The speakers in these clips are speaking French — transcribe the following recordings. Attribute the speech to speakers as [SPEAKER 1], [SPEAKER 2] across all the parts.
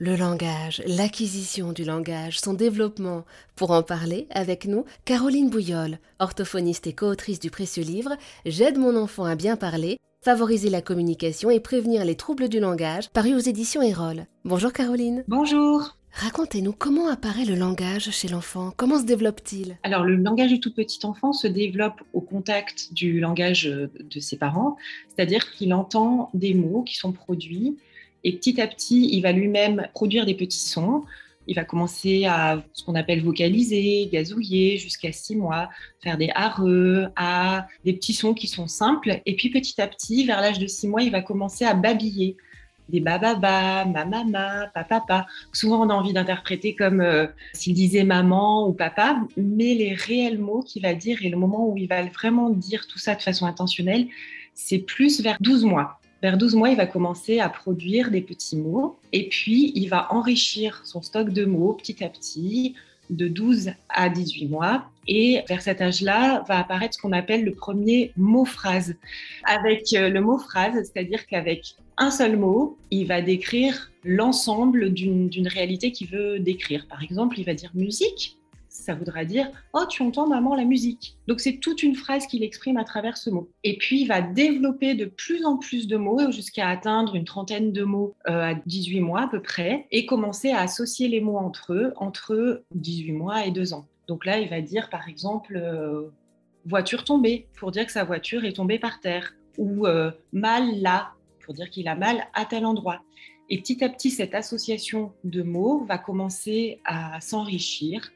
[SPEAKER 1] Le langage, l'acquisition du langage, son développement. Pour en parler avec nous, Caroline Bouillol, orthophoniste et co-autrice du précieux livre J'aide mon enfant à bien parler, favoriser la communication et prévenir les troubles du langage, paru aux éditions Erol. Bonjour Caroline.
[SPEAKER 2] Bonjour.
[SPEAKER 1] Racontez-nous comment apparaît le langage chez l'enfant? Comment se développe-t-il?
[SPEAKER 2] Alors, le langage du tout petit enfant se développe au contact du langage de ses parents, c'est-à-dire qu'il entend des mots qui sont produits et petit à petit, il va lui-même produire des petits sons. Il va commencer à ce qu'on appelle vocaliser, gazouiller jusqu'à six mois, faire des areux, à des petits sons qui sont simples. Et puis petit à petit, vers l'âge de six mois, il va commencer à babiller des bababa, mamama, papapa. Souvent, on a envie d'interpréter comme euh, s'il disait maman ou papa, mais les réels mots qu'il va dire et le moment où il va vraiment dire tout ça de façon intentionnelle, c'est plus vers 12 mois. Vers 12 mois, il va commencer à produire des petits mots et puis il va enrichir son stock de mots petit à petit de 12 à 18 mois. Et vers cet âge-là, va apparaître ce qu'on appelle le premier mot-phrase. Avec euh, le mot-phrase, c'est-à-dire qu'avec un seul mot, il va décrire l'ensemble d'une réalité qu'il veut décrire. Par exemple, il va dire musique ça voudra dire Oh, tu entends maman la musique. Donc c'est toute une phrase qu'il exprime à travers ce mot. Et puis il va développer de plus en plus de mots jusqu'à atteindre une trentaine de mots euh, à 18 mois à peu près et commencer à associer les mots entre eux entre 18 mois et 2 ans. Donc là, il va dire par exemple euh, voiture tombée pour dire que sa voiture est tombée par terre ou euh, mal là pour dire qu'il a mal à tel endroit. Et petit à petit, cette association de mots va commencer à s'enrichir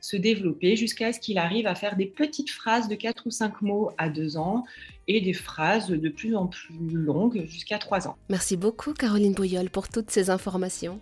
[SPEAKER 2] se développer jusqu'à ce qu'il arrive à faire des petites phrases de 4 ou 5 mots à 2 ans et des phrases de plus en plus longues jusqu'à 3 ans.
[SPEAKER 1] Merci beaucoup Caroline Bouyol pour toutes ces informations.